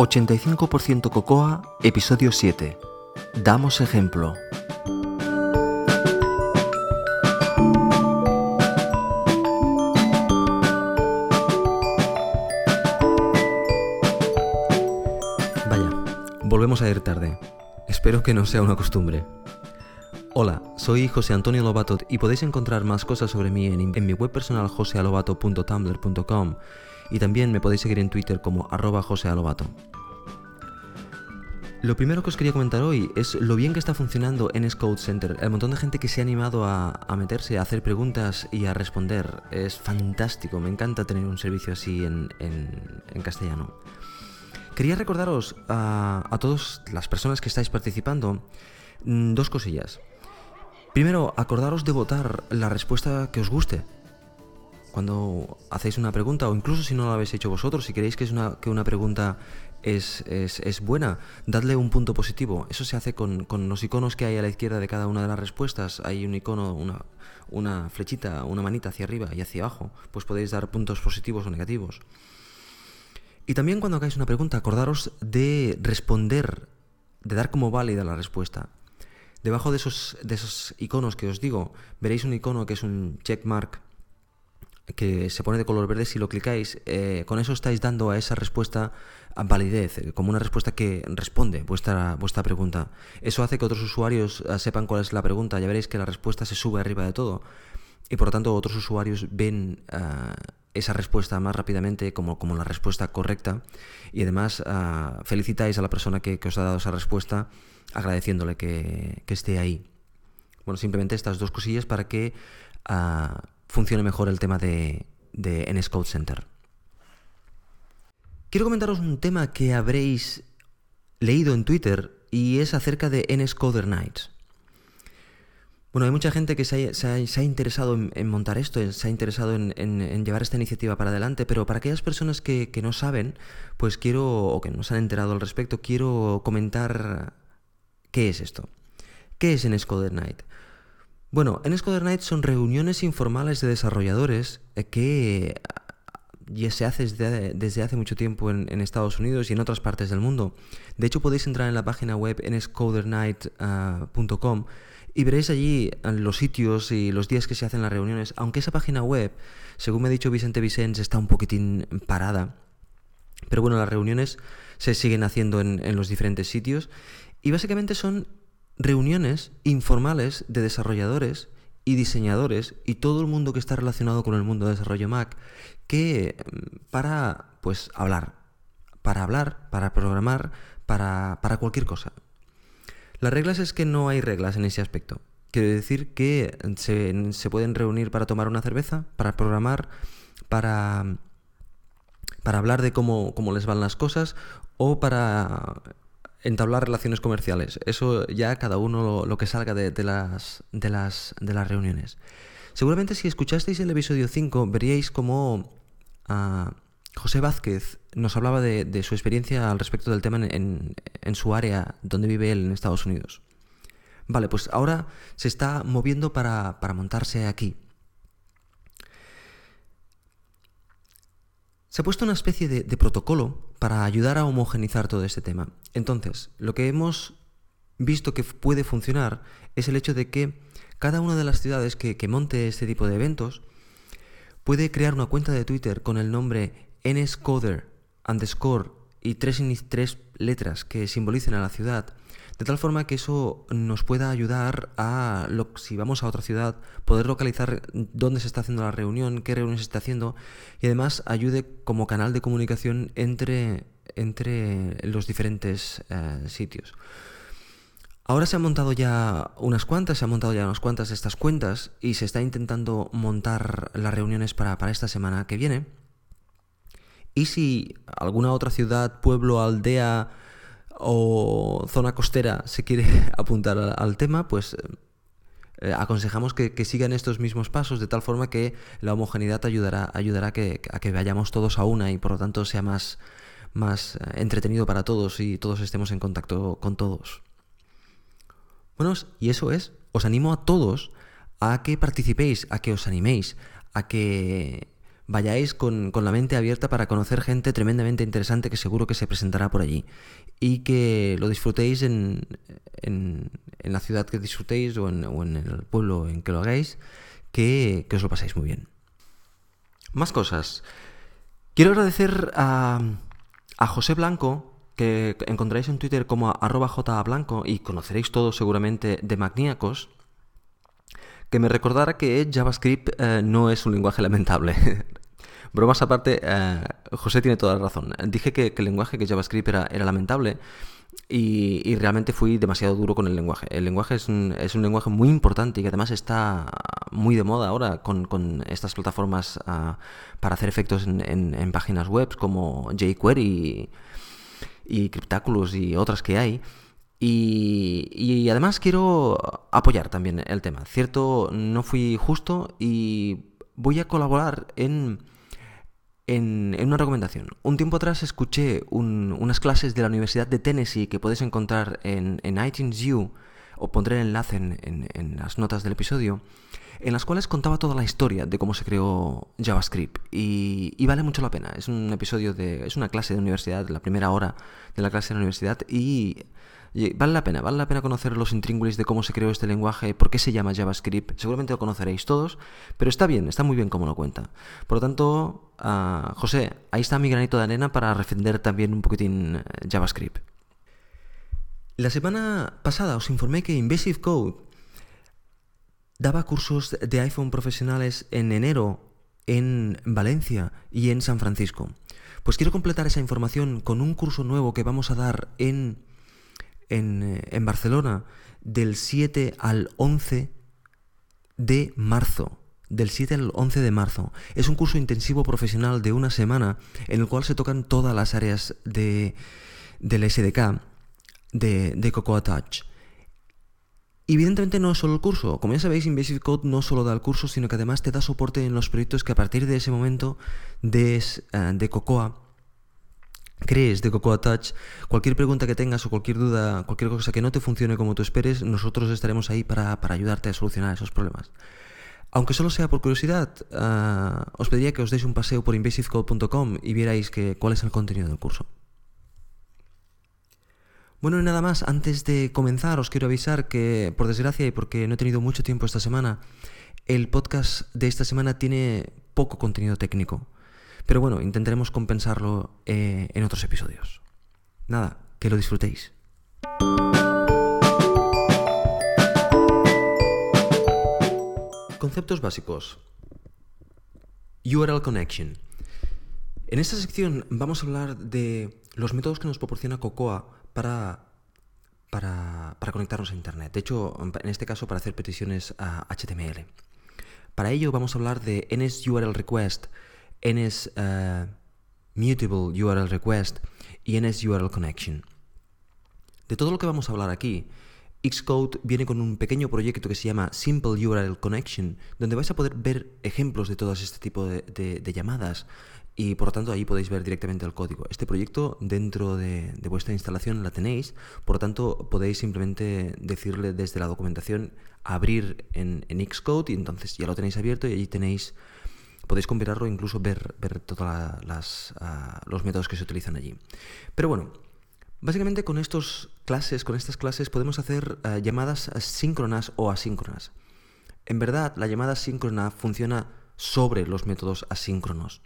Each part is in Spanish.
85% Cocoa, episodio 7. Damos ejemplo. Vaya, volvemos a ir tarde. Espero que no sea una costumbre. Hola, soy José Antonio Lobato y podéis encontrar más cosas sobre mí en, mi web personal josealobato.tumblr.com y también me podéis seguir en Twitter como arroba josealobato. Lo primero que os quería comentar hoy es lo bien que está funcionando en Code Center. El montón de gente que se ha animado a, meterse, a hacer preguntas y a responder. Es fantástico, me encanta tener un servicio así en castellano. Quería recordaros a, a todas las personas que estáis participando mm, dos cosillas. Primero, acordaros de votar la respuesta que os guste. Cuando hacéis una pregunta, o incluso si no la habéis hecho vosotros, si queréis que, es una, que una pregunta es, es, es, buena, dadle un punto positivo. Eso se hace con, con, los iconos que hay a la izquierda de cada una de las respuestas. Hay un icono, una, una flechita, una manita hacia arriba y hacia abajo. Pues podéis dar puntos positivos o negativos. Y también cuando hagáis una pregunta, acordaros de responder, de dar como válida la respuesta. Debajo de esos, de esos iconos que os digo, veréis un icono que es un checkmark que se pone de color verde, si lo clicáis, eh, con eso estáis dando a esa respuesta validez, eh, como una respuesta que responde vuestra, vuestra pregunta. Eso hace que otros usuarios uh, sepan cuál es la pregunta, ya veréis que la respuesta se sube arriba de todo y por lo tanto otros usuarios ven esa respuesta más rápidamente como, como la respuesta correcta y además felicitáis a la persona que, que, os ha dado esa respuesta agradeciéndole que, que, esté ahí. Bueno, simplemente estas dos cosillas para que funcione mejor el tema de, de NS Code Center. Quiero comentaros un tema que habréis leído en Twitter y es acerca de NS Coder Nights. Bueno, hay mucha gente que se ha, interesado en, montar esto, se ha interesado en, llevar esta iniciativa para adelante, pero para aquellas personas que, que, no saben, pues quiero, o que no se han enterado al respecto, quiero comentar qué es esto. ¿Qué es NS Coder Night? Bueno, NS Coder Night son reuniones informales de desarrolladores que ya se hace desde, hace mucho tiempo en, en, Estados Unidos y en otras partes del mundo. De hecho, podéis entrar en la página web nscodernight.com uh, y veréis allí los sitios y los días que se hacen las reuniones. Aunque esa página web, según me ha dicho Vicente Vicens, está un poquitín parada. Pero bueno, las reuniones se siguen haciendo en, en los diferentes sitios y básicamente son reuniones informales de desarrolladores y diseñadores y todo el mundo que está relacionado con el mundo de desarrollo Mac que para pues hablar, para hablar, para programar, para, para cualquier cosa. Las reglas es que no hay reglas en ese aspecto. Quiere decir que se, se pueden reunir para tomar una cerveza, para programar, para, para hablar de cómo, cómo les van las cosas o para entablar relaciones comerciales. Eso ya cada uno lo, que salga de, las, de, las, de las reuniones. Seguramente si escuchasteis el episodio 5 veríais cómo uh, José Vázquez nos hablaba de, su experiencia al respecto del tema en, en, en, su área donde vive él en Estados Unidos. Vale, pues ahora se está moviendo para, para montarse aquí. Se ha puesto una especie de, de, protocolo para ayudar a homogenizar todo este tema. Entonces, lo que hemos visto que puede funcionar es el hecho de que cada una de las ciudades que, monte este tipo de eventos puede crear una cuenta de Twitter con el nombre nscoder underscore y tres, tres letras que simbolicen a la ciudad, de tal forma que eso nos pueda ayudar a, lo, si vamos a otra ciudad, poder localizar dónde se está haciendo la reunión, qué reunión se está haciendo, y además ayude como canal de comunicación entre, entre los diferentes eh, sitios. Ahora se han montado ya unas cuantas, se han montado ya unas cuantas de estas cuentas y se está intentando montar las reuniones para, para esta semana que viene. Y si alguna otra ciudad, pueblo, aldea o zona costera se quiere apuntar al, tema, pues eh, aconsejamos que, sigan estos mismos pasos de tal forma que la homogeneidad ayudará, ayudará que, a que vayamos todos a una y por lo tanto sea más, más eh, entretenido para todos y todos estemos en contacto con todos. Bueno, y eso es, os animo a todos a que participéis, a que os animéis, a que vayáis con, la mente abierta para conocer gente tremendamente interesante que seguro que se presentará por allí. Y que lo disfrutéis en, en, la ciudad que disfrutéis o en, o en, el pueblo en que lo hagáis, que, que os lo pasáis muy bien. Más cosas. Quiero agradecer a, a José Blanco, que encontraréis en Twitter como arroba jblanco y conoceréis todos seguramente de Magníacos, que me recordara que JavaScript eh, no es un lenguaje lamentable. Bromas aparte, eh, José tiene toda la razón. Dije que, el lenguaje que JavaScript era, era lamentable y, realmente fui demasiado duro con el lenguaje. El lenguaje es un, es un lenguaje muy importante y que además está muy de moda ahora con, estas plataformas ah, para hacer efectos en, páginas web como jQuery y, y y otras que hay. Y, además quiero apoyar también el tema. Cierto, no fui justo y voy a colaborar en, en, una recomendación. Un tiempo atrás escuché unas clases de la Universidad de Tennessee que puedes encontrar en, en iTunes U, o pondré el enlace en, en, las notas del episodio, en las cuales contaba toda la historia de cómo se creó JavaScript. Y, y, vale mucho la pena. Es un episodio de. es una clase de universidad, la primera hora de la clase de la universidad, y vale la pena, vale la pena conocer los intríngulis de cómo se creó este lenguaje, por qué se llama JavaScript. Seguramente lo conoceréis todos, pero está bien, está muy bien como lo cuenta. Por lo tanto, ah, José, ahí está mi granito de arena para defender también un poquitín eh, JavaScript. La semana pasada os informé que Invasive Code daba cursos de iPhone profesionales en enero en Valencia y en San Francisco. Pues quiero completar esa información con un curso nuevo que vamos a dar en eh, en, Barcelona del 7 al 11 de marzo del 7 al 11 de marzo. Es un curso intensivo profesional de una semana en el cual se tocan todas las áreas de, del SDK de, de Cocoa Touch. Evidentemente no es solo el curso. Como ya sabéis, Invasive Code no solo da el curso, sino que además te da soporte en los proyectos que a partir de ese momento des, eh, de Cocoa crees de Cocoa Touch, cualquier pregunta que tengas o cualquier duda, cualquier cosa que no te funcione como tú esperes, nosotros estaremos ahí para, ayudarte a solucionar esos problemas. Aunque solo sea por curiosidad, ah, os pediría que os deis un paseo por invasivecode.com y vierais que, cuál es el contenido del curso. Bueno, y nada más, antes de comenzar os quiero avisar que, por desgracia y porque no he tenido mucho tiempo esta semana, el podcast de esta semana tiene poco contenido técnico. Pero bueno, intentaremos compensarlo eh, en otros episodios. Nada, que lo disfrutéis. Conceptos básicos. URL Connection. En esta sección vamos a hablar de los métodos que nos proporciona Cocoa para, para, para, conectarnos a Internet. De hecho, en este caso, para hacer peticiones a HTML. Para ello vamos a hablar de NSURL Request, NS uh, Mutable URL Request y NS URL Connection. De todo lo que vamos a hablar aquí, Xcode viene con un pequeño proyecto que se llama Simple URL Connection, donde vais a poder ver ejemplos de todo este tipo de, llamadas y por lo tanto ahí podéis ver directamente el código. Este proyecto dentro de, vuestra instalación la tenéis, por lo tanto podéis simplemente decirle desde la documentación abrir en, en Xcode y entonces ya lo tenéis abierto y allí tenéis podéis compararlo e incluso ver, ver todos ah, los métodos que se utilizan allí. Pero bueno, básicamente con estos clases, con estas clases podemos hacer ah, llamadas síncronas o asíncronas. En verdad, la llamada síncrona funciona sobre los métodos asíncronos.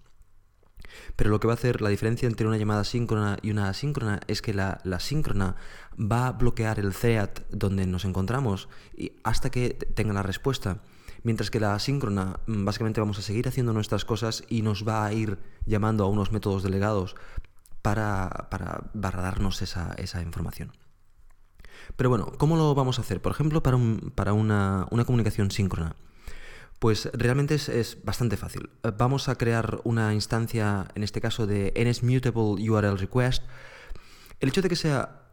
Pero lo que va a hacer la diferencia entre una llamada síncrona y una asíncrona es que la, la síncrona va a bloquear el thread donde nos encontramos y hasta que tenga la respuesta. Mientras que la asíncrona, mm, básicamente vamos a seguir haciendo nuestras cosas y nos va a ir llamando a unos métodos delegados para, para, darnos esa, información. Pero bueno, ¿cómo lo vamos a hacer? Por ejemplo, para, para una, comunicación síncrona. Pues realmente es, es, bastante fácil. Vamos a crear una instancia, en este caso de NSMutable URL request. El hecho de que sea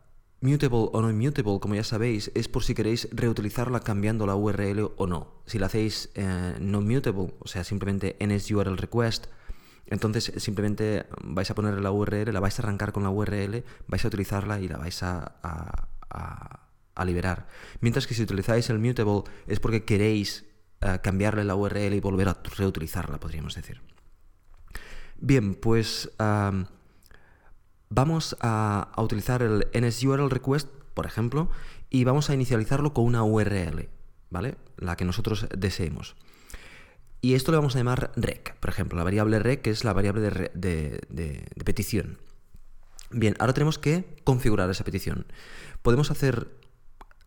Mutable o no immutable, como ya sabéis, es por si queréis reutilizarla cambiando la URL o no. Si la hacéis eh, no mutable, o sea, simplemente NSURL request, entonces simplemente vais a poner la URL, la vais a arrancar con la URL, vais a utilizarla y la vais a, a, liberar. Mientras que si utilizáis el mutable es porque queréis eh, cambiarle la URL y volver a reutilizarla, podríamos decir. Bien, pues vamos a, utilizar el NSURL request, por ejemplo, y vamos a inicializarlo con una URL, ¿vale? La que nosotros deseemos. Y esto le vamos a llamar rec, por ejemplo, la variable rec, que es la variable de, petición. Bien, ahora tenemos que configurar esa petición. Podemos hacer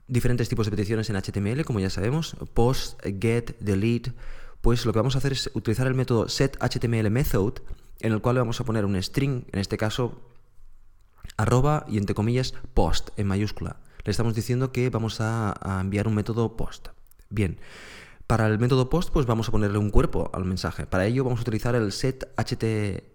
diferentes tipos de peticiones en HTML, como ya sabemos, post, get, delete. Pues lo que vamos a hacer es utilizar el método setHTMLMethod, en el cual le vamos a poner un string, en este caso arroba y entre comillas post en mayúscula. Le estamos diciendo que vamos a, enviar un método post. Bien, para el método post, pues vamos a ponerle un cuerpo al mensaje. Para ello vamos a utilizar el set HTTP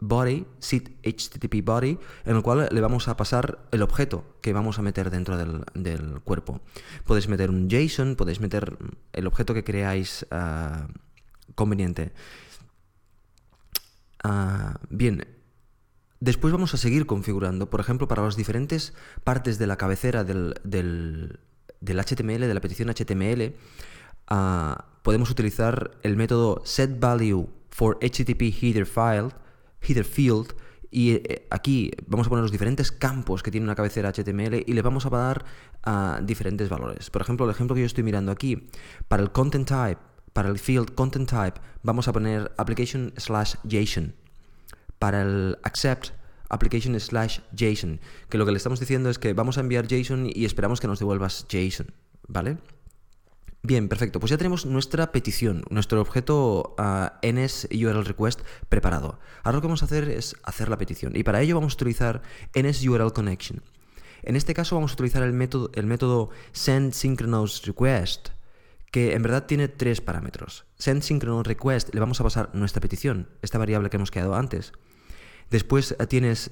body, set HTTP body, en el cual le vamos a pasar el objeto que vamos a meter dentro del, cuerpo. Podéis meter un JSON, podéis meter el objeto que creáis ah, conveniente. Ah, bien, después vamos a seguir configurando, por ejemplo, para las diferentes partes de la cabecera del HTML, de la petición HTML, ah, podemos utilizar el método setValue for HTTP header file, header field, y eh, aquí vamos a poner los diferentes campos que tiene una cabecera HTML y le vamos a dar a diferentes valores. Por ejemplo, el ejemplo que yo estoy mirando aquí, para el content type, para el field content type, vamos a poner application slash JSON. Para el accept, application slash JSON, que lo que le estamos diciendo es que vamos a enviar JSON y esperamos que nos devuelvas JSON, ¿vale? Bien, perfecto. Pues ya tenemos nuestra petición, nuestro objeto uh, NS URL request preparado. Ahora lo que vamos a hacer es hacer la petición y para ello vamos a utilizar NS URL connection. En este caso vamos a utilizar el método, el método send synchronous request, que en verdad tiene tres parámetros. Send synchronous request le vamos a pasar nuestra petición, esta variable que hemos creado antes. Después eh, tienes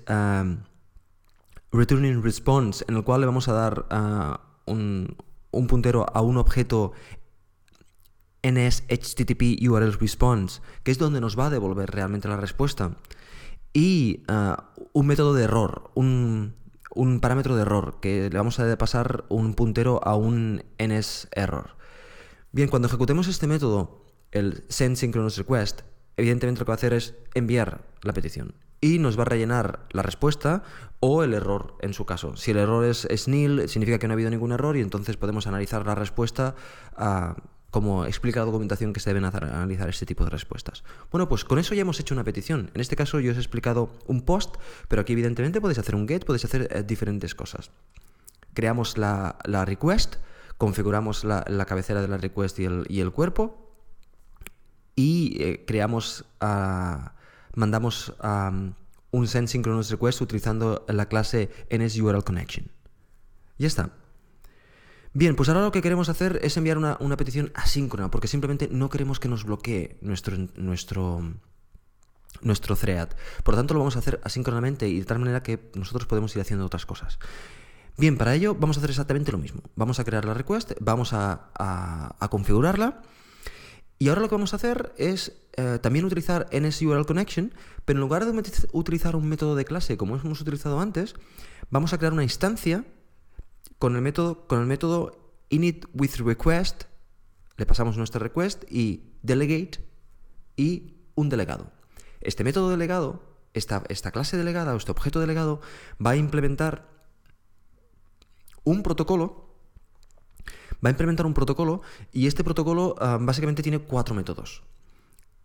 returning response, en el cual le vamos a dar ah, un, puntero a un objeto NS HTTP URL response, que es donde nos va a devolver realmente la respuesta. Y ah, un método de error, un, un, parámetro de error, que le vamos a pasar un puntero a un NS error. Bien, cuando ejecutemos este método, el send synchronous request, evidentemente lo que va a hacer es enviar la petición y nos va a rellenar la respuesta o el error en su caso. Si el error es, nil, significa que no ha habido ningún error y entonces podemos analizar la respuesta como explica la documentación que se deben analizar este tipo de respuestas. Bueno, pues con eso ya hemos hecho una petición. En este caso yo os he explicado un post, pero aquí evidentemente podéis hacer un get, podéis hacer eh, diferentes cosas. Creamos la, request, configuramos la, cabecera de la request y el, cuerpo y eh, creamos... mandamos un send synchronous request utilizando la clase NSURLConnection. Ya está. Bien, pues ahora lo que queremos hacer es enviar una, petición asíncrona, porque simplemente no queremos que nos bloquee nuestro, nuestro, nuestro thread. Por lo tanto, lo vamos a hacer asíncronamente y de tal manera que nosotros podemos ir haciendo otras cosas. Bien, para ello vamos a hacer exactamente lo mismo. Vamos a crear la request, vamos a configurarla y ahora lo que vamos a hacer es eh, también utilizar NSURL Connection, pero en lugar de utilizar un método de clase como hemos utilizado antes, vamos a crear una instancia con el método, con el método le pasamos nuestra request y delegate y un delegado. Este método delegado, esta, esta clase delegada o este objeto delegado va a implementar un protocolo va a implementar un protocolo y este protocolo ah, básicamente tiene cuatro métodos.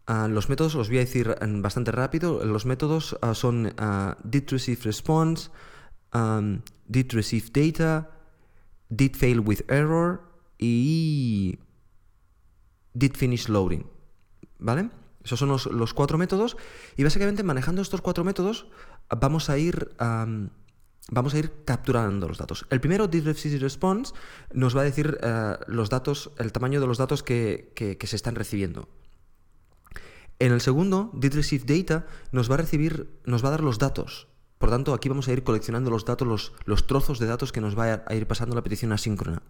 Ah, los métodos los voy a decir mm, bastante rápido. Los métodos ah, son did receive response, um, did receive data, with error y did finish loading. ¿Vale? Esos son los, cuatro métodos y básicamente manejando estos cuatro métodos vamos a ir vamos a ir capturando los datos. El primero, receive response, nos va a decir eh, los datos, el tamaño de los datos que, se están recibiendo. En el segundo, did receive data, nos va a recibir, nos va a dar los datos. Por tanto, aquí vamos a ir coleccionando los datos, los, los trozos de datos que nos va a ir pasando la petición asíncrona.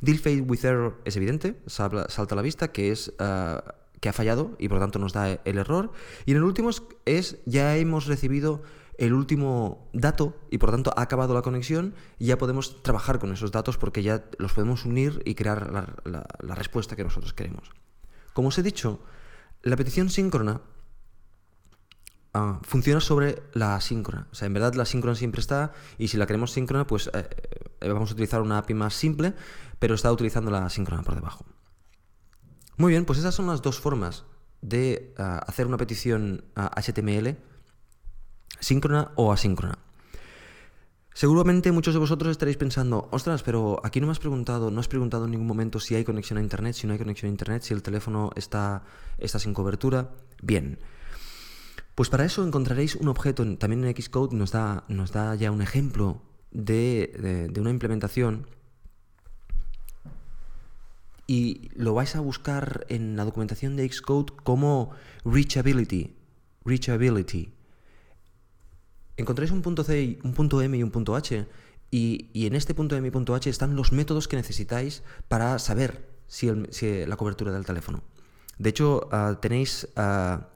Deal fail with error es evidente, salta a la vista que es eh, que ha fallado y por tanto nos da el error. Y en el último es ya hemos recibido el último dato y por tanto ha acabado la conexión y ya podemos trabajar con esos datos porque ya los podemos unir y crear la, respuesta que nosotros queremos. Como os he dicho, la petición síncrona ah, funciona sobre la asíncrona. O sea, en verdad la síncrona siempre está y si la queremos síncrona, pues eh, eh, vamos a utilizar una API más simple, pero está utilizando la síncrona por debajo. Muy bien, pues esas son las dos formas de ah, hacer una petición HTML síncrona o asíncrona. Seguramente muchos de vosotros estaréis pensando, ostras, pero aquí no me has preguntado, no has preguntado en ningún momento si hay conexión a Internet, si no hay conexión a Internet, si el teléfono está, está sin cobertura. Bien. Pues para eso encontraréis un objeto, también en Xcode nos da, nos da ya un ejemplo de, de una implementación y lo vais a buscar en la documentación de Xcode como reachability. Reachability encontráis un punto C, un punto M y un punto H. Y, en este punto M y punto H están los métodos que necesitáis para saber si, la cobertura del teléfono. De hecho, ah, tenéis ah,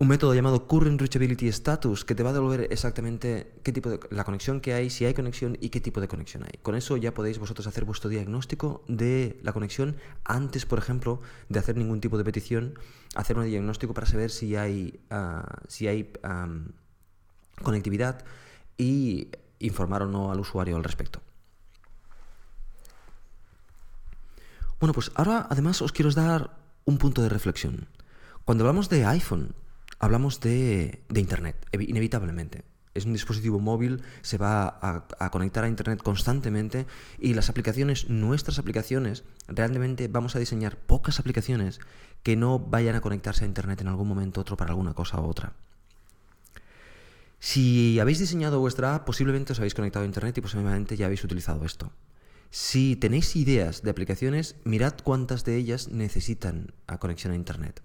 un método llamado Current Reachability Status que te va a devolver exactamente qué tipo de la conexión que hay, si hay conexión y qué tipo de conexión hay. Con eso ya podéis vosotros hacer vuestro diagnóstico de la conexión antes, por ejemplo, de hacer ningún tipo de petición, hacer un diagnóstico para saber si hay, uh, si hay conectividad y informar o no al usuario al respecto. Bueno, pues ahora además os quiero dar un punto de reflexión. Cuando hablamos de iPhone, hablamos de, Internet, inevitablemente. Es un dispositivo móvil, se va a, conectar a Internet constantemente y las aplicaciones, nuestras aplicaciones, realmente vamos a diseñar pocas aplicaciones que no vayan a conectarse a Internet en algún momento otro para alguna cosa u otra. Si habéis diseñado vuestra app, posiblemente os habéis conectado a Internet y posiblemente ya habéis utilizado esto. Si tenéis ideas de aplicaciones, mirad cuántas de ellas necesitan a conexión a Internet.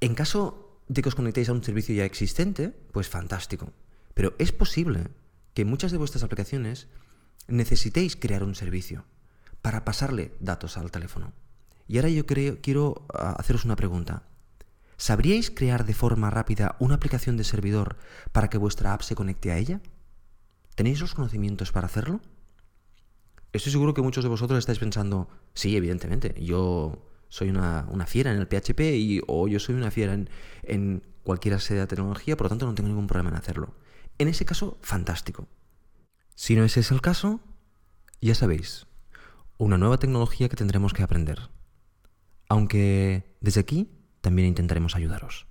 En caso de que os conectéis a un servicio ya existente, pues fantástico. Pero es posible que muchas de vuestras aplicaciones necesitéis crear un servicio para pasarle datos al teléfono. Y ahora yo quiero ah, haceros una pregunta. ¿Sabríais crear de forma rápida una aplicación de servidor para que vuestra app se conecte a ella? ¿Tenéis los conocimientos para hacerlo? Estoy seguro que muchos de vosotros estáis pensando, sí, evidentemente, yo soy una, fiera en el PHP y, o yo soy una fiera en, en cualquier sede de tecnología, por lo tanto no tengo ningún problema en hacerlo. En ese caso, fantástico. Si no ese es el caso, ya sabéis, una nueva tecnología que tendremos que aprender. Aunque desde aquí también intentaremos ayudaros.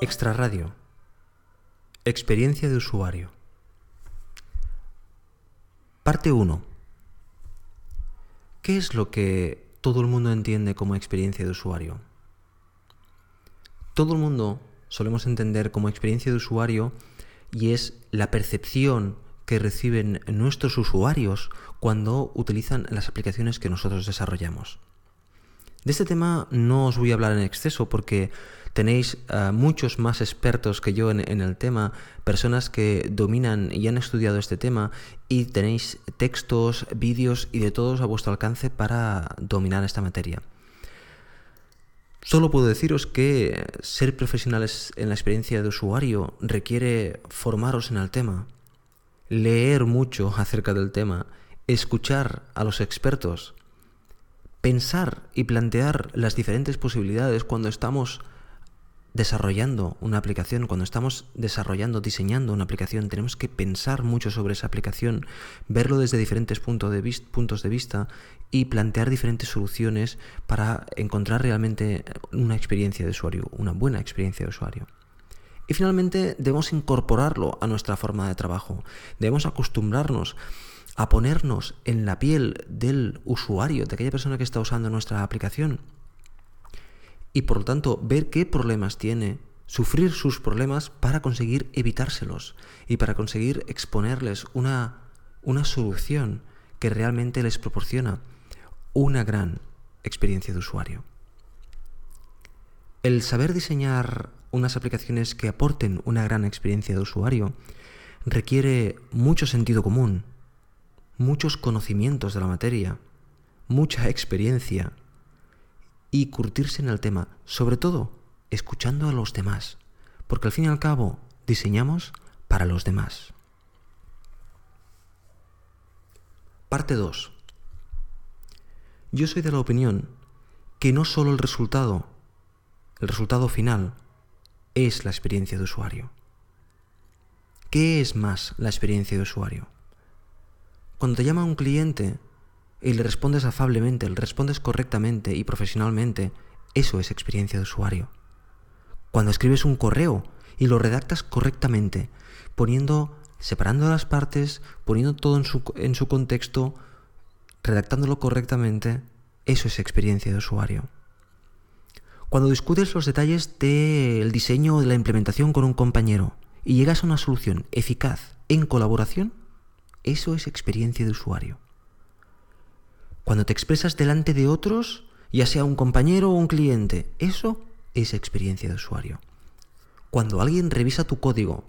Extra Radio. Experiencia de usuario. Parte 1. ¿Qué es lo que todo el mundo entiende como experiencia de usuario? Todo el mundo solemos entender como experiencia de usuario y es la percepción que reciben nuestros usuarios cuando utilizan las aplicaciones que nosotros desarrollamos. De este tema no os voy a hablar en exceso porque tenéis eh, muchos más expertos que yo en, el tema, personas que dominan y han estudiado este tema y tenéis textos, vídeos y de todos a vuestro alcance para dominar esta materia. Solo puedo deciros que ser profesionales en la experiencia de usuario requiere formaros en el tema, leer mucho acerca del tema, escuchar a los expertos, pensar y plantear las diferentes posibilidades cuando estamos desarrollando una aplicación, cuando estamos desarrollando, diseñando una aplicación, tenemos que pensar mucho sobre esa aplicación, verlo desde diferentes puntos de, puntos de vista y plantear diferentes soluciones para encontrar realmente una experiencia de usuario, una buena experiencia de usuario. Y finalmente debemos incorporarlo a nuestra forma de trabajo. Debemos acostumbrarnos a ponernos en la piel del usuario, de aquella persona que está usando nuestra aplicación. Y por lo tanto, ver qué problemas tiene, sufrir sus problemas para conseguir evitárselos y para conseguir exponerles una, una solución que realmente les proporciona una gran experiencia de usuario. El saber diseñar unas aplicaciones que aporten una gran experiencia de usuario requiere mucho sentido común, muchos conocimientos de la materia, mucha experiencia y curtirse en el tema, sobre todo escuchando a los demás, porque al fin y al cabo diseñamos para los demás. Parte 2. yo soy de la opinión que no solo el resultado, el resultado final, es la experiencia de usuario. ¿Qué es más la experiencia de usuario? Cuando te llama un cliente y le respondes afablemente, le respondes correctamente y profesionalmente, eso es experiencia de usuario. Cuando escribes un correo y lo redactas correctamente, poniendo, separando las partes, poniendo todo en su, en su contexto, redactándolo correctamente, eso es experiencia de usuario. Cuando discutes los detalles del diseño o de la implementación con un compañero y llegas a una solución eficaz en colaboración, eso es experiencia de usuario. Cuando te expresas delante de otros, ya sea un compañero o un cliente, eso es experiencia de usuario. Cuando alguien revisa tu código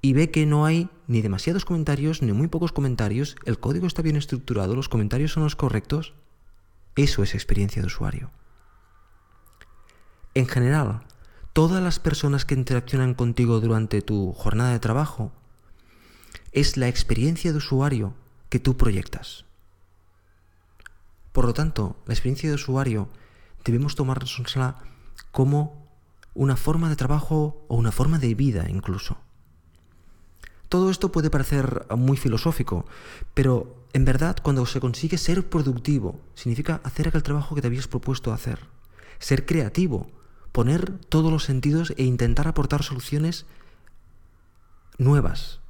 y ve que no hay ni demasiados comentarios ni muy pocos comentarios, el código está bien estructurado, los comentarios son los correctos, eso es experiencia de usuario. En general, todas las personas que interaccionan contigo durante tu jornada de trabajo es la experiencia de usuario que tú proyectas. Por lo tanto, la experiencia de usuario debemos tomarla como una forma de trabajo o una forma de vida incluso. Todo esto puede parecer muy filosófico, pero en verdad cuando se consigue ser productivo, significa hacer aquel trabajo que te habías propuesto hacer. Ser creativo, poner todos los sentidos e intentar aportar soluciones nuevas.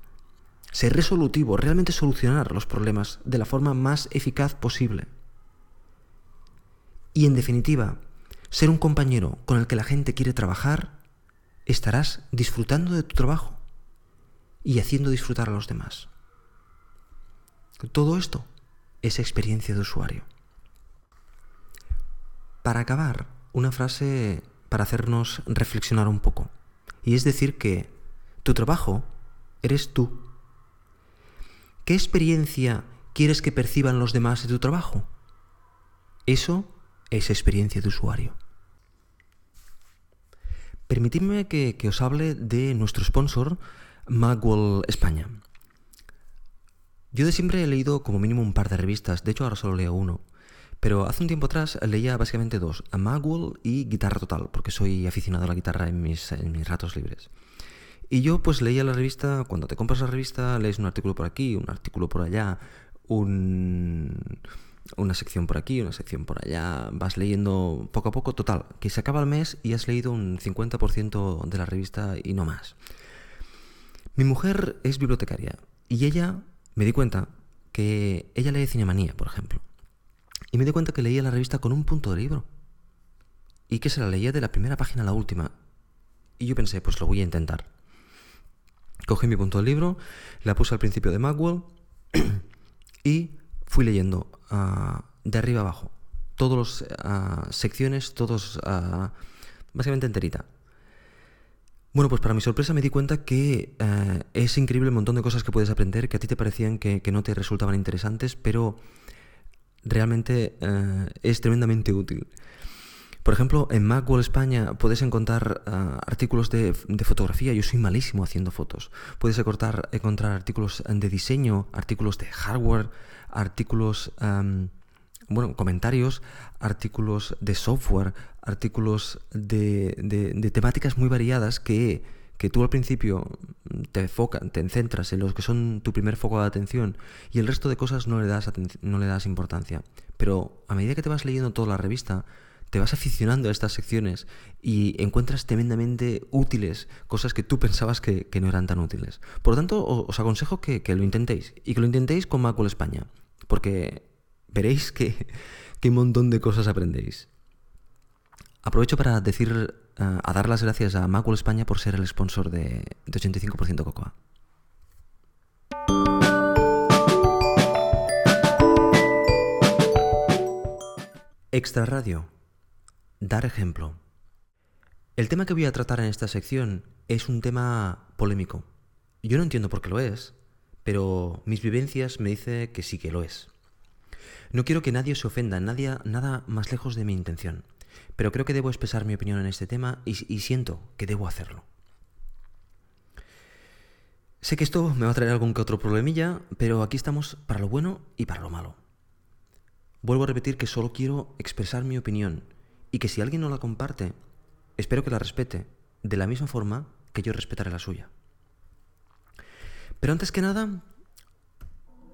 Ser resolutivo, realmente solucionar los problemas de la forma más eficaz posible. Y en definitiva, ser un compañero con el que la gente quiere trabajar, estarás disfrutando de tu trabajo y haciendo disfrutar a los demás. Todo esto es experiencia de usuario. Para acabar, una frase para hacernos reflexionar un poco. Y es decir que tu trabajo eres tú. ¿Qué experiencia quieres que perciban los demás de tu trabajo? Eso es experiencia de usuario. Permitidme que, que os hable de nuestro sponsor, Magwell España. Yo de siempre he leído como mínimo un par de revistas, de hecho ahora solo leo uno, pero hace un tiempo atrás leía básicamente dos, a y Guitarra Total, porque soy aficionado a la guitarra en mis, en mis ratos libres. Y yo pues leía la revista, cuando te compras la revista lees un artículo por aquí, un artículo por allá, un, una sección por aquí, una sección por allá, vas leyendo poco a poco, total, que se acaba el mes y has leído un 50% de la revista y no más. Mi mujer es bibliotecaria y ella, me di cuenta que ella lee Cinemanía, por ejemplo. Y me di cuenta que leía la revista con un punto de libro. Y que se la leía de la primera página a la última. Y yo pensé, pues lo voy a intentar. Cogí mi punto de libro, la puse al principio de Magwell y fui leyendo ah, de arriba abajo. Todas las ah, secciones, todos, ah, básicamente enterita. Bueno, pues para mi sorpresa me di cuenta que es increíble el montón de cosas que puedes aprender que a ti te parecían que, no te resultaban interesantes, pero realmente eh, es tremendamente útil. Por ejemplo, en Macworld España puedes encontrar eh, artículos de, fotografía. Yo soy malísimo haciendo fotos. Puedes encontrar, encontrar artículos de diseño, artículos de hardware, artículos em, bueno, comentarios, artículos de software, artículos de, de, temáticas muy variadas que, que, tú al principio te enfocas, te centras en los que son tu primer foco de atención y el resto de cosas no le das, no le das importancia. Pero a medida que te vas leyendo toda la revista, te vas aficionando a estas secciones y encuentras tremendamente útiles cosas que tú pensabas que, que no eran tan útiles. Por lo tanto, os aconsejo que, que, lo intentéis y que lo intentéis con Macul España, porque veréis que, qué montón de cosas aprendéis. Aprovecho para decir, a dar las gracias a Macul España por ser el sponsor de, de 85% Cocoa. Extra Radio. Dar ejemplo. El tema que voy a tratar en esta sección es un tema polémico. Yo no entiendo por qué lo es, pero mis vivencias me dicen que sí que lo es. No quiero que nadie se ofenda, nadie, nada más lejos de mi intención, pero creo que debo expresar mi opinión en este tema y, siento que debo hacerlo. Sé que esto me va a traer algún que otro problemilla, pero aquí estamos para lo bueno y para lo malo. vuelvo a repetir que solo quiero expresar mi opinión y que si alguien no la comparte, espero que la respete de la misma forma que yo respetaré la suya. Pero antes que nada,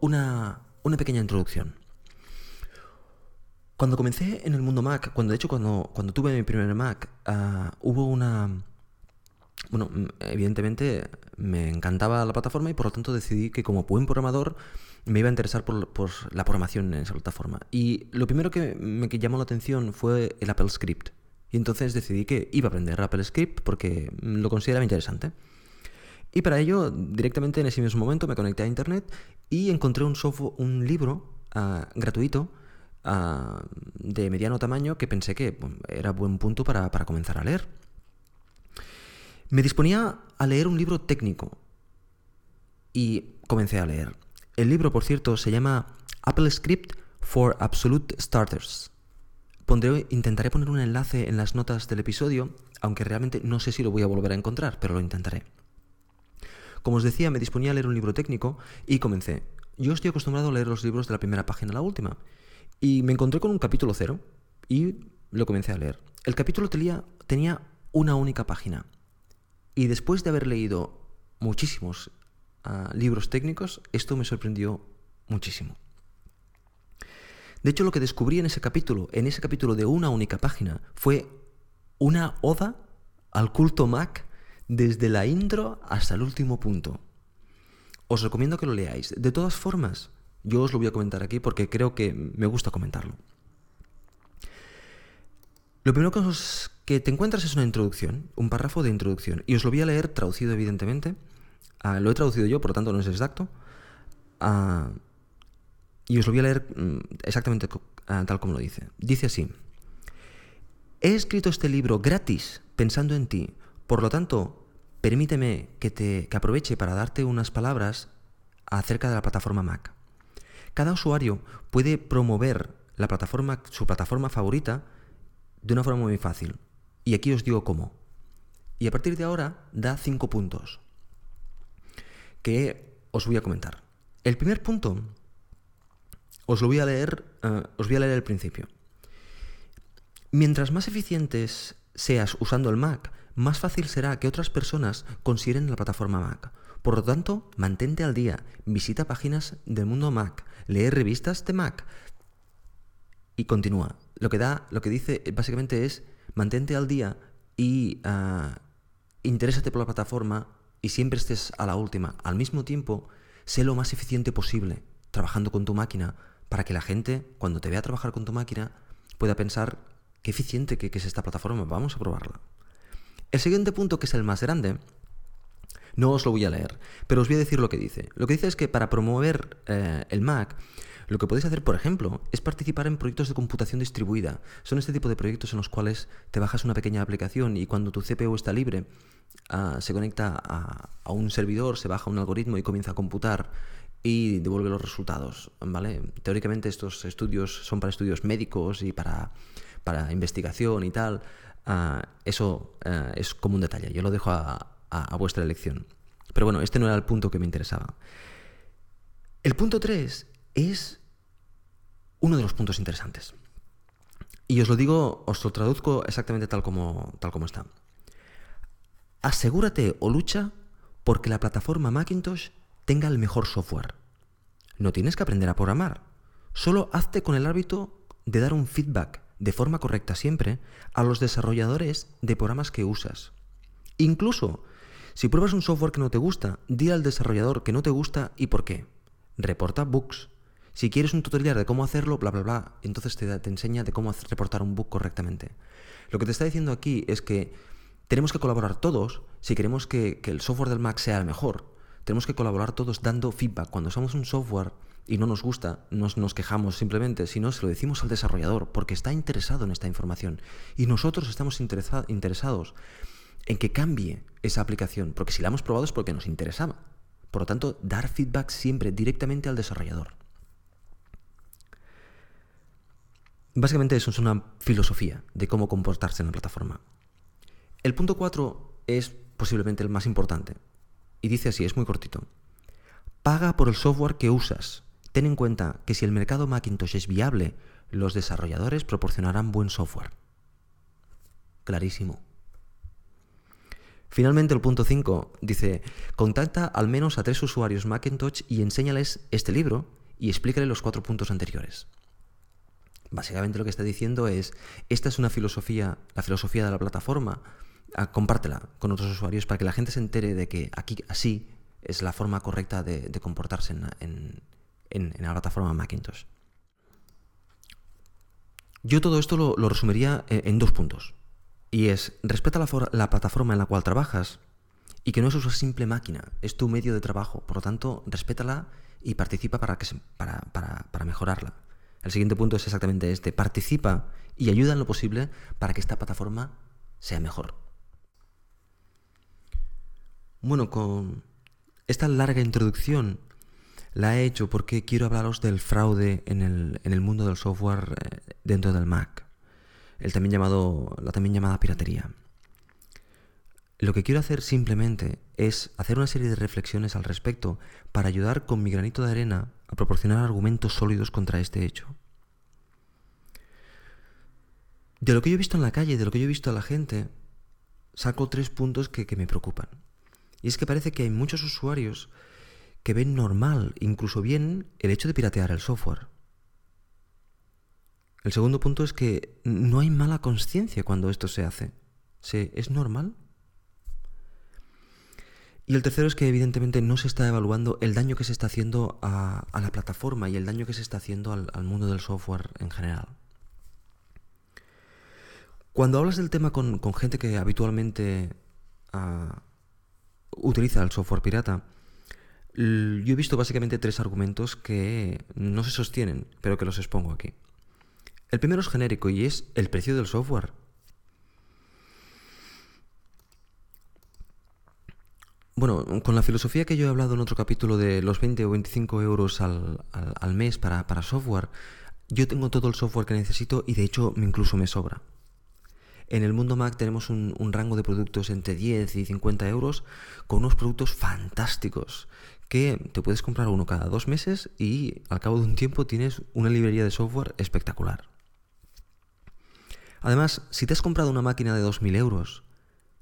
una, una pequeña introducción. Cuando comencé en el mundo Mac, cuando de hecho cuando, cuando tuve mi primer Mac, ah, hubo una... Bueno, evidentemente me encantaba la plataforma y por lo tanto decidí que como buen programador me iba a interesar por, por la programación en esa plataforma. Y lo primero que me llamó la atención fue el Apple Script. Y entonces decidí que iba a aprender Apple Script porque lo consideraba interesante. Y para ello, directamente en ese mismo momento me conecté a Internet y encontré un, software, un libro ah, gratuito de mediano tamaño que pensé que era buen punto para, para comenzar a leer. Me disponía a leer un libro técnico y comencé a leer. El libro, por cierto, se llama Apple Script for Absolute Starters. Pondré, intentaré poner un enlace en las notas del episodio, aunque realmente no sé si lo voy a volver a encontrar, pero lo intentaré. Como os decía, me disponía a leer un libro técnico y comencé. Yo estoy acostumbrado a leer los libros de la primera página a la última, y me encontré con un capítulo cero y lo comencé a leer. El capítulo tenía, tenía una única página. Y después de haber leído muchísimos ah, libros técnicos, esto me sorprendió muchísimo. De hecho, lo que descubrí en ese capítulo, en ese capítulo de una única página, fue una oda al culto Mac desde la intro hasta el último punto. Os recomiendo que lo leáis. De todas formas, yo os lo voy a comentar aquí porque creo que me gusta comentarlo. Lo primero que, te encuentras es una introducción, un párrafo de introducción, y os lo voy a leer traducido evidentemente. Ah, lo he traducido yo, por lo tanto no es exacto. Ah, y os lo voy a leer mm, exactamente ah, tal como lo dice. Dice así. He escrito este libro gratis pensando en ti, por lo tanto, permíteme que, te, que aproveche para darte unas palabras acerca de la plataforma Mac. Cada usuario puede promover su plataforma favorita de una forma muy fácil. Y aquí os digo cómo. Y a partir de ahora da cinco puntos que os voy a comentar. El primer punto os lo voy a leer, eh, os voy a leer el principio. Mientras más eficientes seas usando el Mac, más fácil será que otras personas consideren la plataforma Mac. Por lo tanto, mantente al día, visita páginas del mundo Mac, lee revistas de Mac y continúa. Lo que da, lo que dice básicamente es mantente al día y uh, interésate por la plataforma y siempre estés a la última. Al mismo tiempo, sé lo más eficiente posible trabajando con tu máquina para que la gente, cuando te vea trabajar con tu máquina, pueda pensar qué eficiente que es esta plataforma, vamos a probarla. El siguiente punto, que es el más grande, no os lo voy a leer, pero os voy a decir lo que dice. Lo que dice es que para promover eh, el Mac, lo que podéis hacer, por ejemplo, es participar en proyectos de computación distribuida. Son este tipo de proyectos en los cuales te bajas una pequeña aplicación y cuando tu CPU está libre, ah, se conecta a, un servidor, se baja un algoritmo y comienza a computar y devuelve los resultados. ¿vale? Teóricamente estos estudios son para estudios médicos y para, para investigación y tal. Ah, eso eh, es como un detalle. Yo lo dejo a, a, vuestra elección. Pero bueno, este no era el punto que me interesaba. El punto 3 es uno de los puntos interesantes. Y os lo digo, os lo traduzco exactamente tal como, tal como está. Asegúrate o lucha porque la plataforma Macintosh tenga el mejor software. No tienes que aprender a programar. Solo hazte con el hábito de dar un feedback de forma correcta siempre a los desarrolladores de programas que usas. Incluso si pruebas un software que no te gusta, di al desarrollador que no te gusta y por qué. Reporta bugs. Si quieres un tutorial de cómo hacerlo, bla, bla, bla, entonces te, te enseña de cómo reportar un bug correctamente. Lo que te está diciendo aquí es que tenemos que colaborar todos si queremos que, el software del Mac sea el mejor. Tenemos que colaborar todos dando feedback. Cuando usamos un software y no nos gusta, no nos quejamos simplemente, sino se lo decimos al desarrollador porque está interesado en esta información. Y nosotros estamos interesados en que cambie esa aplicación, porque si la hemos probado es porque nos interesaba. Por lo tanto, dar feedback siempre directamente al desarrollador. Básicamente eso es una filosofía de cómo comportarse en la plataforma. El punto 4 es posiblemente el más importante. Y dice así, es muy cortito. Paga por el software que usas. ten en cuenta que si el mercado Macintosh es viable, los desarrolladores proporcionarán buen software. Clarísimo. Finalmente, el punto 5 dice, contacta al menos a tres usuarios Macintosh y enséñales este libro y explícale los cuatro puntos anteriores. Básicamente lo que está diciendo es, esta es una filosofía, la filosofía de la plataforma, ah, compártela con otros usuarios para que la gente se entere de que aquí así es la forma correcta de, comportarse en, la plataforma Macintosh. Yo todo esto lo, lo resumiría en dos puntos. Y es, respeta la, plataforma en la cual trabajas y que no es una simple máquina, es tu medio de trabajo. Por lo tanto, respétala y participa para, que para, para, mejorarla. El siguiente punto es exactamente este, participa y ayuda en lo posible para que esta plataforma sea mejor. Bueno, con esta larga introducción la he hecho porque quiero hablaros del fraude en el, en el mundo del software eh, dentro del Mac el llamado, la también llamada piratería. Lo que quiero hacer simplemente es hacer una serie de reflexiones al respecto para ayudar con mi granito de arena a proporcionar argumentos sólidos contra este hecho. De lo que yo he visto en la calle, de lo que yo he visto a la gente, saco tres puntos que, que me preocupan. Y es que parece que hay muchos usuarios que ven normal, incluso bien, el hecho de piratear el software. El segundo punto es que no hay mala conciencia cuando esto se hace. ¿Se, ¿Es normal? Y el tercero es que evidentemente no se está evaluando el daño que se está haciendo a, la plataforma y el daño que se está haciendo al, mundo del software en general. Cuando hablas del tema con, gente que habitualmente ah, utiliza el software pirata, yo he visto básicamente tres argumentos que no se sostienen, pero que los expongo aquí. El primero es genérico y es el precio del software. Bueno, con la filosofía que yo he hablado en otro capítulo de los 20 o 25 euros al, mes para, software, yo tengo todo el software que necesito y de hecho incluso me sobra. En el mundo Mac tenemos un, un, rango de productos entre 10 y 50 euros con unos productos fantásticos que te puedes comprar uno cada dos meses y al cabo de un tiempo tienes una librería de software espectacular. Además, si te has comprado una máquina de 2.000 euros,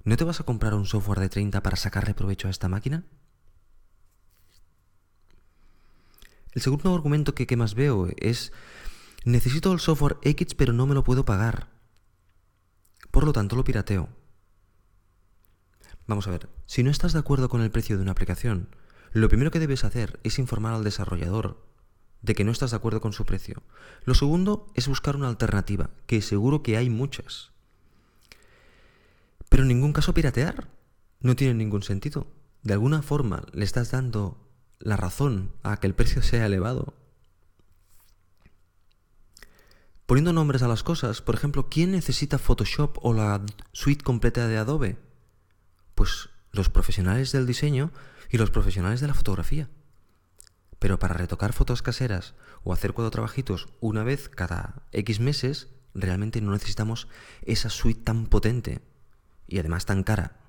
¿no te vas a comprar un software de 30 para sacarle provecho a esta máquina? El segundo argumento que, más veo es, necesito el software X pero no me lo puedo pagar. Por lo tanto, lo pirateo. Vamos a ver, si no estás de acuerdo con el precio de una aplicación, lo primero que debes hacer es informar al desarrollador de que no estás de acuerdo con su precio. Lo segundo es buscar una alternativa, que seguro que hay muchas. Pero en ningún caso piratear. No tiene ningún sentido. De alguna forma le estás dando la razón a que el precio sea elevado. Poniendo nombres a las cosas, por ejemplo, ¿quién necesita Photoshop o la suite completa de Adobe? Pues los profesionales del diseño y los profesionales de la fotografía. Pero para retocar fotos caseras o hacer cuatro trabajitos una vez cada X meses, realmente no necesitamos esa suite tan potente y además tan cara.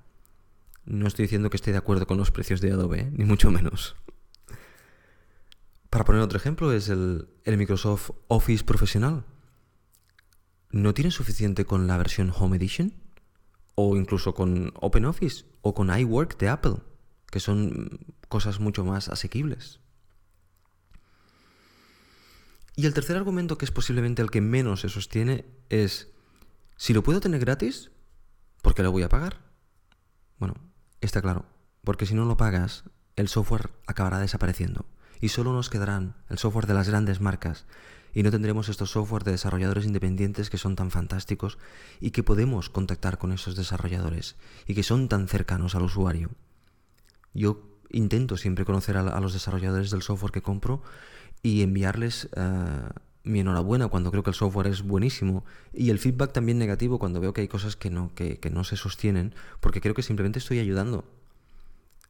No estoy diciendo que esté de acuerdo con los precios de Adobe, ¿eh? ni mucho menos. Para poner otro ejemplo es el, el Microsoft Office profesional. ¿No tiene suficiente con la versión Home Edition? O incluso con OpenOffice o con iWork de Apple, que son cosas mucho más asequibles. Y el tercer argumento, que es posiblemente el que menos se sostiene, es, si lo puedo tener gratis, ¿por qué lo voy a pagar? Bueno, está claro, porque si no lo pagas, el software acabará desapareciendo y solo nos quedarán el software de las grandes marcas y no tendremos estos software de desarrolladores independientes que son tan fantásticos y que podemos contactar con esos desarrolladores y que son tan cercanos al usuario. Yo intento siempre conocer a, los desarrolladores del software que compro y enviarles eh, mi enhorabuena cuando creo que el software es buenísimo y el feedback también negativo cuando veo que hay cosas que no, que, no se sostienen, porque creo que simplemente estoy ayudando.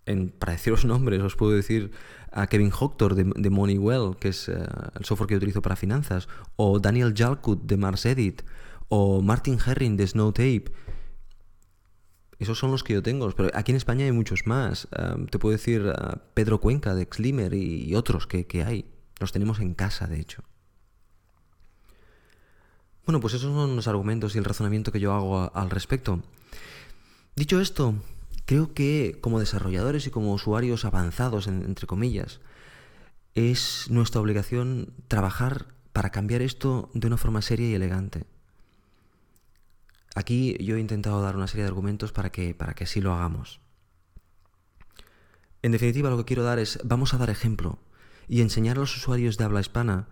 En, para deciros nombres, os puedo decir a Kevin Hoctor de, Moneywell, que es eh, el software que utilizo para finanzas, o Daniel Jalkut de Mars Edit, o Martin Herring de Snowtape. Esos son los que yo tengo, pero aquí en España hay muchos más. Eh, te puedo decir Pedro Cuenca de Xlimer y, otros que hay Los tenemos en casa, de hecho. Bueno, pues esos son los argumentos y el razonamiento que yo hago al respecto. Dicho esto, creo que como desarrolladores y como usuarios avanzados, entre comillas, es nuestra obligación trabajar para cambiar esto de una forma seria y elegante. Aquí yo he intentado dar una serie de argumentos para que, para que así lo hagamos. En definitiva, lo que quiero dar es, vamos a dar ejemplo y enseñar a los usuarios de habla hispana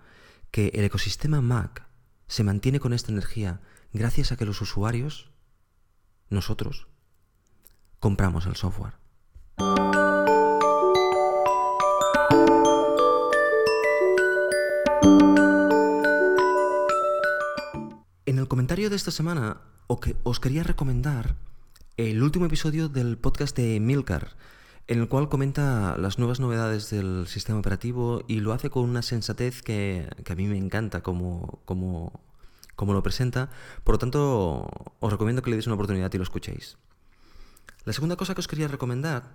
que el ecosistema Mac se mantiene con esta energía gracias a que los usuarios, nosotros, compramos el software. En el comentario de esta semana os quería recomendar el último episodio del podcast de Milcar, en el cual comenta las nuevas novedades del sistema operativo y lo hace con una sensatez que, a mí me encanta como, como, como lo presenta. Por lo tanto, os recomiendo que le deis una oportunidad y lo escuchéis. La segunda cosa que os quería recomendar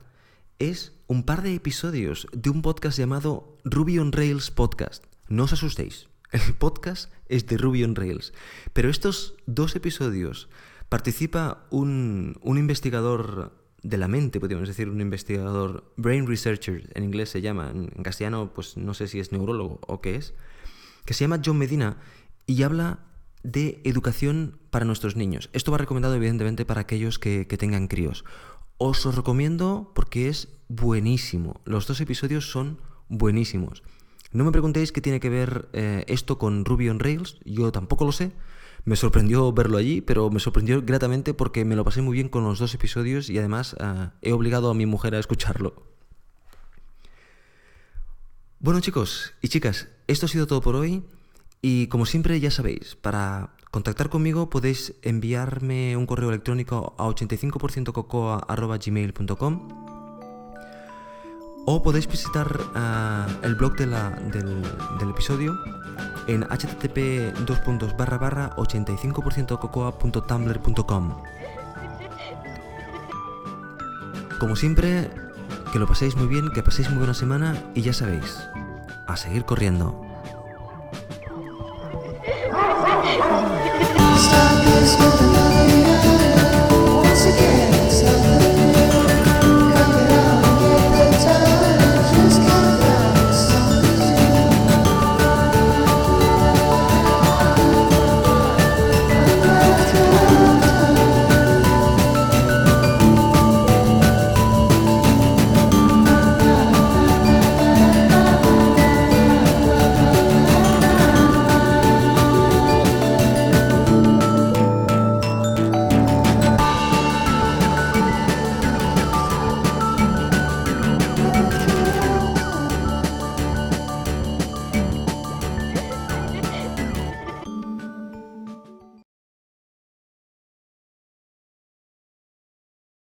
es un par de episodios de un podcast llamado Ruby on Rails Podcast. No os asustéis, el podcast es de Ruby on Rails. Pero estos dos episodios participa un, un investigador de la mente, podríamos decir, un investigador, brain researcher, en inglés se llama, en castellano pues no sé si es neurólogo o qué es, que se llama John Medina y habla de educación para nuestros niños. Esto va recomendado evidentemente para aquellos que, tengan críos. Os lo recomiendo porque es buenísimo. Los dos episodios son buenísimos. No me preguntéis qué tiene que ver eh, esto con Ruby on Rails, yo tampoco lo sé. Me sorprendió verlo allí, pero me sorprendió gratamente porque me lo pasé muy bien con los dos episodios y además eh, he obligado a mi mujer a escucharlo. Bueno chicos y chicas, esto ha sido todo por hoy y como siempre ya sabéis, para contactar conmigo podéis enviarme un correo electrónico a 85%cocoa.gmail.com o podéis visitar uh, el blog del, episodio en http 85%cocoa.tumblr.com. Como siempre, que lo paséis muy bien, que paséis muy buena semana y ya sabéis, a seguir corriendo.